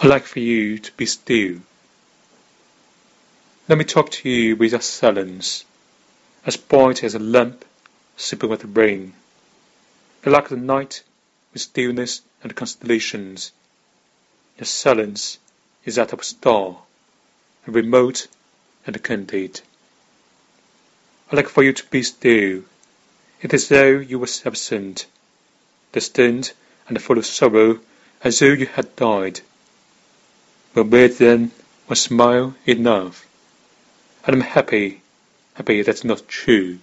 I like for you to be still. Let me talk to you with a silence, as bright as a lamp sipping with the rain. I like the night with stillness and constellations. Your silence is that of a star, remote and candid. I like for you to be still. It is as though you were absent, distant and full of sorrow, as though you had died. But with then one smile enough. And I'm happy, happy that's not true.